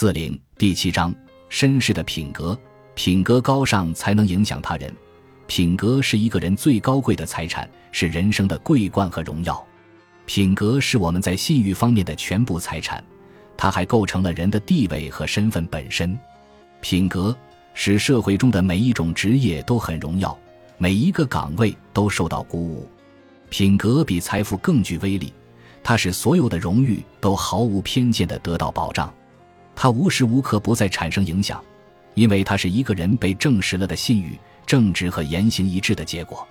四零第七章：绅士的品格，品格高尚才能影响他人。品格是一个人最高贵的财产，是人生的桂冠和荣耀。品格是我们在信誉方面的全部财产，它还构成了人的地位和身份本身。品格使社会中的每一种职业都很荣耀，每一个岗位都受到鼓舞。品格比财富更具威力，它使所有的荣誉都毫无偏见地得到保障。它无时无刻不在产生影响，因为它是一个人被证实了的信誉、正直和言行一致的结果。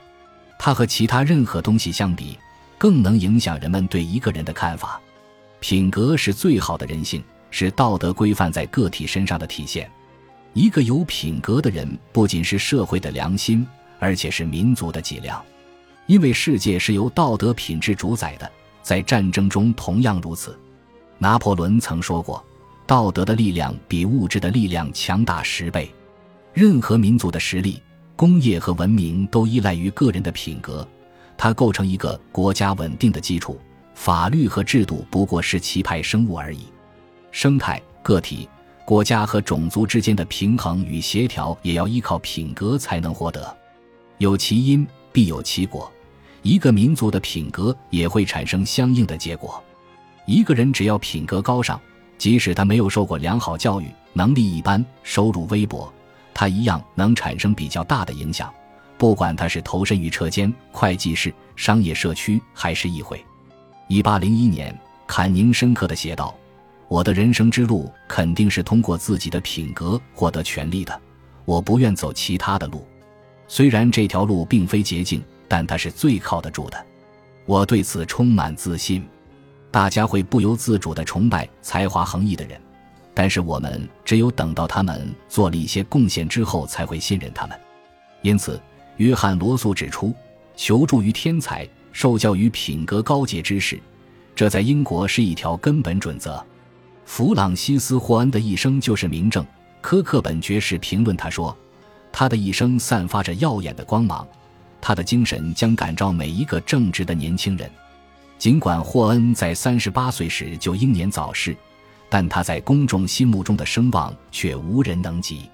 它和其他任何东西相比，更能影响人们对一个人的看法。品格是最好的人性，是道德规范在个体身上的体现。一个有品格的人，不仅是社会的良心，而且是民族的脊梁。因为世界是由道德品质主宰的，在战争中同样如此。拿破仑曾说过。道德的力量比物质的力量强大十倍。任何民族的实力、工业和文明都依赖于个人的品格，它构成一个国家稳定的基础。法律和制度不过是棋派生物而已。生态、个体、国家和种族之间的平衡与协调，也要依靠品格才能获得。有其因，必有其果。一个民族的品格也会产生相应的结果。一个人只要品格高尚。即使他没有受过良好教育，能力一般，收入微薄，他一样能产生比较大的影响。不管他是投身于车间、会计室、商业社区，还是议会。一八零一年，坎宁深刻的写道：“我的人生之路肯定是通过自己的品格获得权力的。我不愿走其他的路，虽然这条路并非捷径，但它是最靠得住的。我对此充满自信。”大家会不由自主地崇拜才华横溢的人，但是我们只有等到他们做了一些贡献之后，才会信任他们。因此，约翰·罗素指出，求助于天才、受教于品格高洁之士，这在英国是一条根本准则。弗朗西斯·霍恩的一生就是明证。科克本爵士评论他说：“他的一生散发着耀眼的光芒，他的精神将感召每一个正直的年轻人。”尽管霍恩在三十八岁时就英年早逝，但他在公众心目中的声望却无人能及。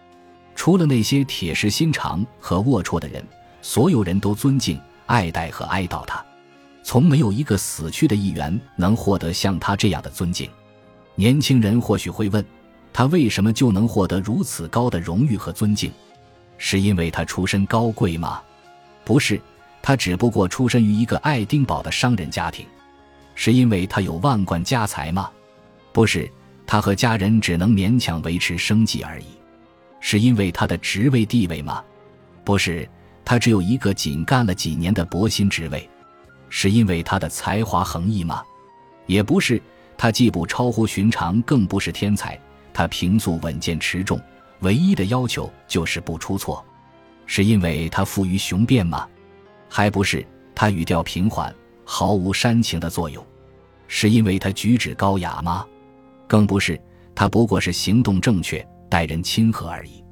除了那些铁石心肠和龌龊的人，所有人都尊敬、爱戴和哀悼他。从没有一个死去的议员能获得像他这样的尊敬。年轻人或许会问，他为什么就能获得如此高的荣誉和尊敬？是因为他出身高贵吗？不是。他只不过出身于一个爱丁堡的商人家庭，是因为他有万贯家财吗？不是，他和家人只能勉强维持生计而已。是因为他的职位地位吗？不是，他只有一个仅干了几年的薄薪职位。是因为他的才华横溢吗？也不是，他既不超乎寻常，更不是天才。他平素稳健持重，唯一的要求就是不出错。是因为他富于雄辩吗？还不是他语调平缓，毫无煽情的作用，是因为他举止高雅吗？更不是，他不过是行动正确，待人亲和而已。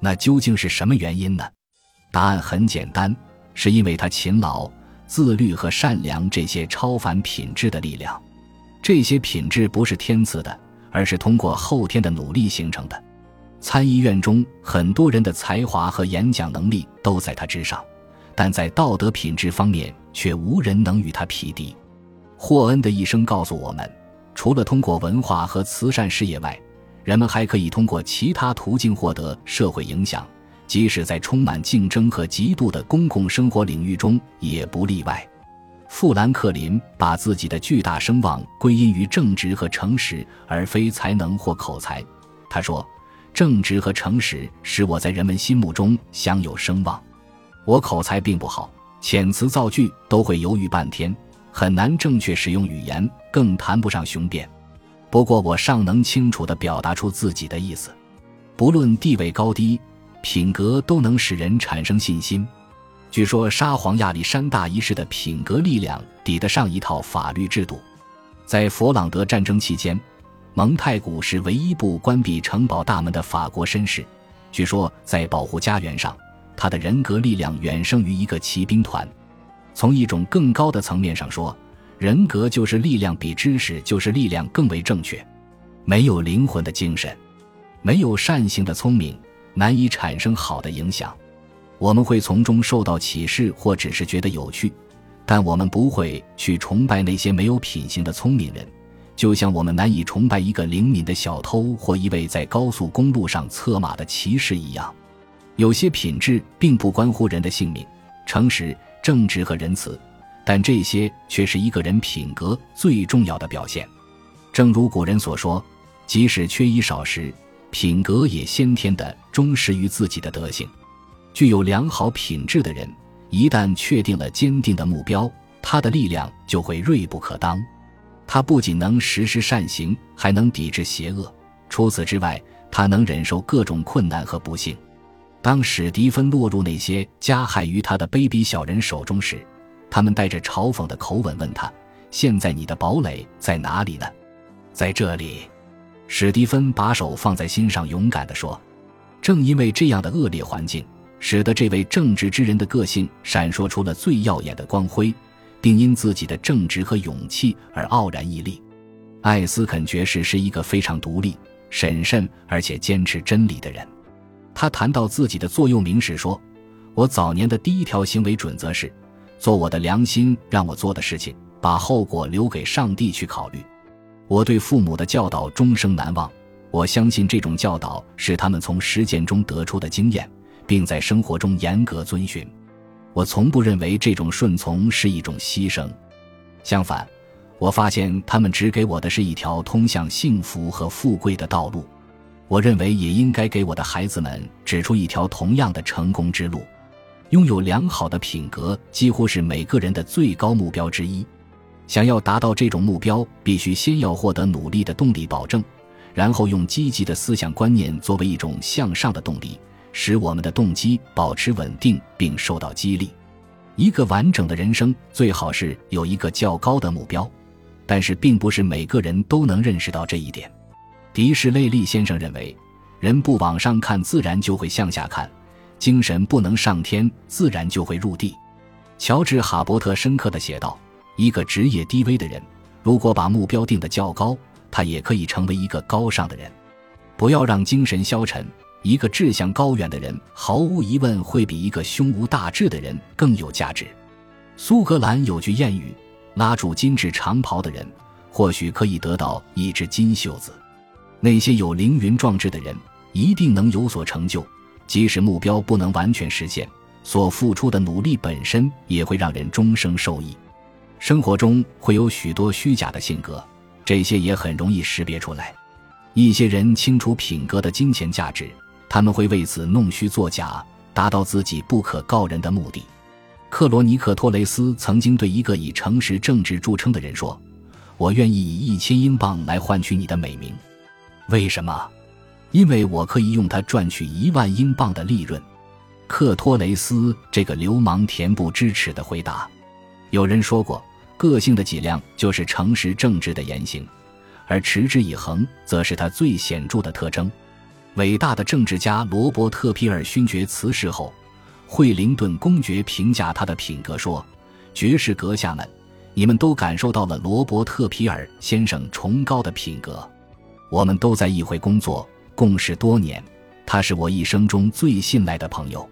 那究竟是什么原因呢？答案很简单，是因为他勤劳、自律和善良这些超凡品质的力量。这些品质不是天赐的，而是通过后天的努力形成的。参议院中很多人的才华和演讲能力都在他之上。但在道德品质方面，却无人能与他匹敌。霍恩的一生告诉我们，除了通过文化和慈善事业外，人们还可以通过其他途径获得社会影响，即使在充满竞争和嫉妒的公共生活领域中也不例外。富兰克林把自己的巨大声望归因于正直和诚实，而非才能或口才。他说：“正直和诚实使我在人们心目中享有声望。”我口才并不好，遣词造句都会犹豫半天，很难正确使用语言，更谈不上雄辩。不过我尚能清楚地表达出自己的意思。不论地位高低，品格都能使人产生信心。据说沙皇亚历山大一世的品格力量抵得上一套法律制度。在佛朗德战争期间，蒙太古是唯一部关闭城堡大门的法国绅士。据说在保护家园上。他的人格力量远胜于一个骑兵团。从一种更高的层面上说，人格就是力量，比知识就是力量更为正确。没有灵魂的精神，没有善行的聪明，难以产生好的影响。我们会从中受到启示，或只是觉得有趣，但我们不会去崇拜那些没有品行的聪明人，就像我们难以崇拜一个灵敏的小偷或一位在高速公路上策马的骑士一样。有些品质并不关乎人的性命，诚实、正直和仁慈，但这些却是一个人品格最重要的表现。正如古人所说：“即使缺衣少食，品格也先天的忠实于自己的德行。”具有良好品质的人，一旦确定了坚定的目标，他的力量就会锐不可当。他不仅能实施善行，还能抵制邪恶。除此之外，他能忍受各种困难和不幸。当史蒂芬落入那些加害于他的卑鄙小人手中时，他们带着嘲讽的口吻问他：“现在你的堡垒在哪里呢？”在这里，史蒂芬把手放在心上，勇敢地说：“正因为这样的恶劣环境。”使得这位正直之人的个性闪烁出了最耀眼的光辉，并因自己的正直和勇气而傲然屹立。艾斯肯爵士是一个非常独立、审慎而且坚持真理的人。他谈到自己的座右铭时说：“我早年的第一条行为准则是，做我的良心让我做的事情，把后果留给上帝去考虑。我对父母的教导终生难忘。我相信这种教导是他们从实践中得出的经验。”并在生活中严格遵循。我从不认为这种顺从是一种牺牲，相反，我发现他们只给我的是一条通向幸福和富贵的道路。我认为也应该给我的孩子们指出一条同样的成功之路。拥有良好的品格几乎是每个人的最高目标之一。想要达到这种目标，必须先要获得努力的动力保证，然后用积极的思想观念作为一种向上的动力。使我们的动机保持稳定并受到激励。一个完整的人生最好是有一个较高的目标，但是并不是每个人都能认识到这一点。迪士内利先生认为，人不往上看，自然就会向下看；精神不能上天，自然就会入地。乔治·哈伯特深刻地写道：“一个职业低微的人，如果把目标定得较高，他也可以成为一个高尚的人。不要让精神消沉。”一个志向高远的人，毫无疑问会比一个胸无大志的人更有价值。苏格兰有句谚语：“拉住金质长袍的人，或许可以得到一只金袖子。”那些有凌云壮志的人，一定能有所成就，即使目标不能完全实现，所付出的努力本身也会让人终生受益。生活中会有许多虚假的性格，这些也很容易识别出来。一些人清楚品格的金钱价值。他们会为此弄虚作假，达到自己不可告人的目的。克罗尼克托雷斯曾经对一个以诚实正直著称的人说：“我愿意以一千英镑来换取你的美名。为什么？因为我可以用它赚取一万英镑的利润。”克托雷斯这个流氓恬不知耻的回答。有人说过，个性的脊梁就是诚实正直的言行，而持之以恒则是他最显著的特征。伟大的政治家罗伯特·皮尔勋爵辞世后，惠灵顿公爵评价他的品格说：“爵士阁下们，你们都感受到了罗伯特·皮尔先生崇高的品格。我们都在议会工作，共事多年，他是我一生中最信赖的朋友。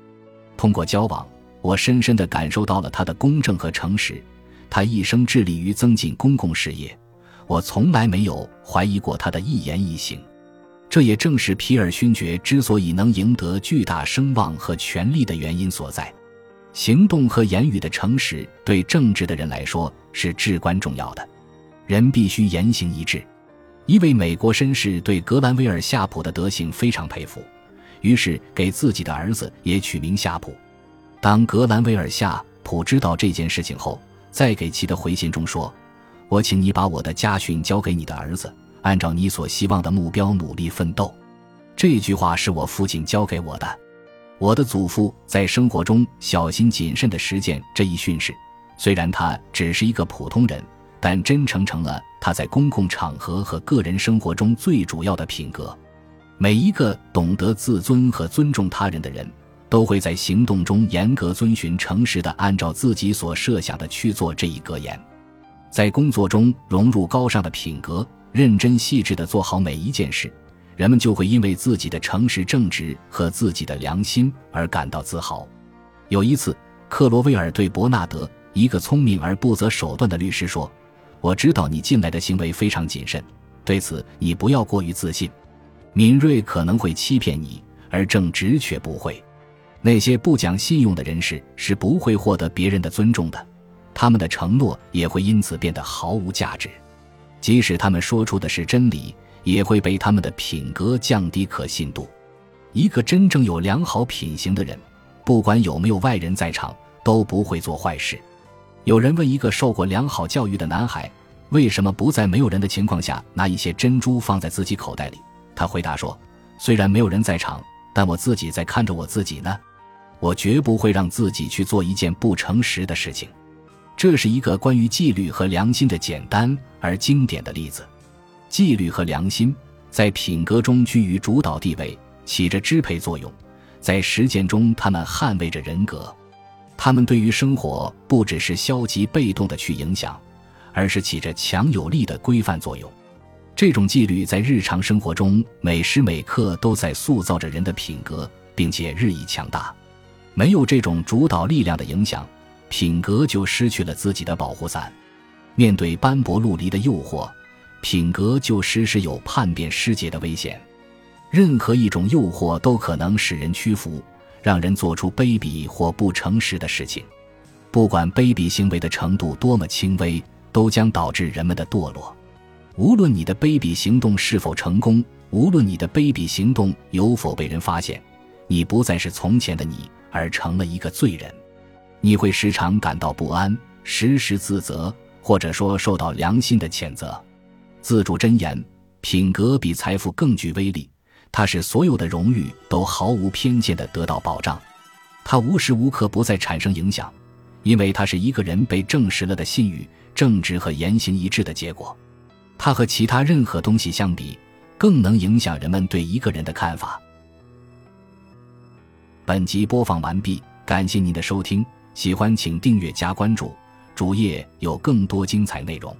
通过交往，我深深地感受到了他的公正和诚实。他一生致力于增进公共事业，我从来没有怀疑过他的一言一行。”这也正是皮尔勋爵之所以能赢得巨大声望和权力的原因所在。行动和言语的诚实，对正直的人来说是至关重要的。人必须言行一致。一位美国绅士对格兰威尔夏普的德行非常佩服，于是给自己的儿子也取名夏普。当格兰威尔夏普知道这件事情后，在给其的回信中说：“我请你把我的家训交给你的儿子。”按照你所希望的目标努力奋斗，这句话是我父亲教给我的。我的祖父在生活中小心谨慎地实践这一训示，虽然他只是一个普通人，但真诚成了他在公共场合和个人生活中最主要的品格。每一个懂得自尊和尊重他人的人，都会在行动中严格遵循、诚实的按照自己所设想的去做这一格言。在工作中融入高尚的品格。认真细致地做好每一件事，人们就会因为自己的诚实正直和自己的良心而感到自豪。有一次，克罗威尔对伯纳德，一个聪明而不择手段的律师说：“我知道你近来的行为非常谨慎，对此你不要过于自信。敏锐可能会欺骗你，而正直却不会。那些不讲信用的人士是不会获得别人的尊重的，他们的承诺也会因此变得毫无价值。即使他们说出的是真理，也会被他们的品格降低可信度。一个真正有良好品行的人。”不管有没有外人在场，都不会做坏事。有人问一个受过良好教育的男孩，为什么不在没有人的情况下拿一些珍珠放在自己口袋里？他回答说：“虽然没有人在场，但我自己在看着我自己呢。我绝不会让自己去做一件不诚实的事情。”这是一个关于纪律和良心的简单而经典的例子。纪律和良心在品格中居于主导地位，起着支配作用。在实践中，他们捍卫着人格，他们对于生活不只是消极被动的去影响，而是起着强有力的规范作用。这种纪律在日常生活中每时每刻都在塑造着人的品格，并且日益强大。没有这种主导力量的影响，品格就失去了自己的保护伞。面对斑驳陆离的诱惑，品格就时时有叛变失节的危险。任何一种诱惑都可能使人屈服，让人做出卑鄙或不诚实的事情。不管卑鄙行为的程度多么轻微，都将导致人们的堕落。无论你的卑鄙行动是否成功，无论你的卑鄙行动有否被人发现，你不再是从前的你，而成了一个罪人。你会时常感到不安，时时自责，或者说受到良心的谴责。自主箴言：品格比财富更具威力。它使所有的荣誉都毫无偏见地得到保障，它无时无刻不在产生影响，因为它是一个人被证实了的信誉、正直和言行一致的结果。它和其他任何东西相比，更能影响人们对一个人的看法。本集播放完毕，感谢您的收听，喜欢请订阅加关注，主页有更多精彩内容。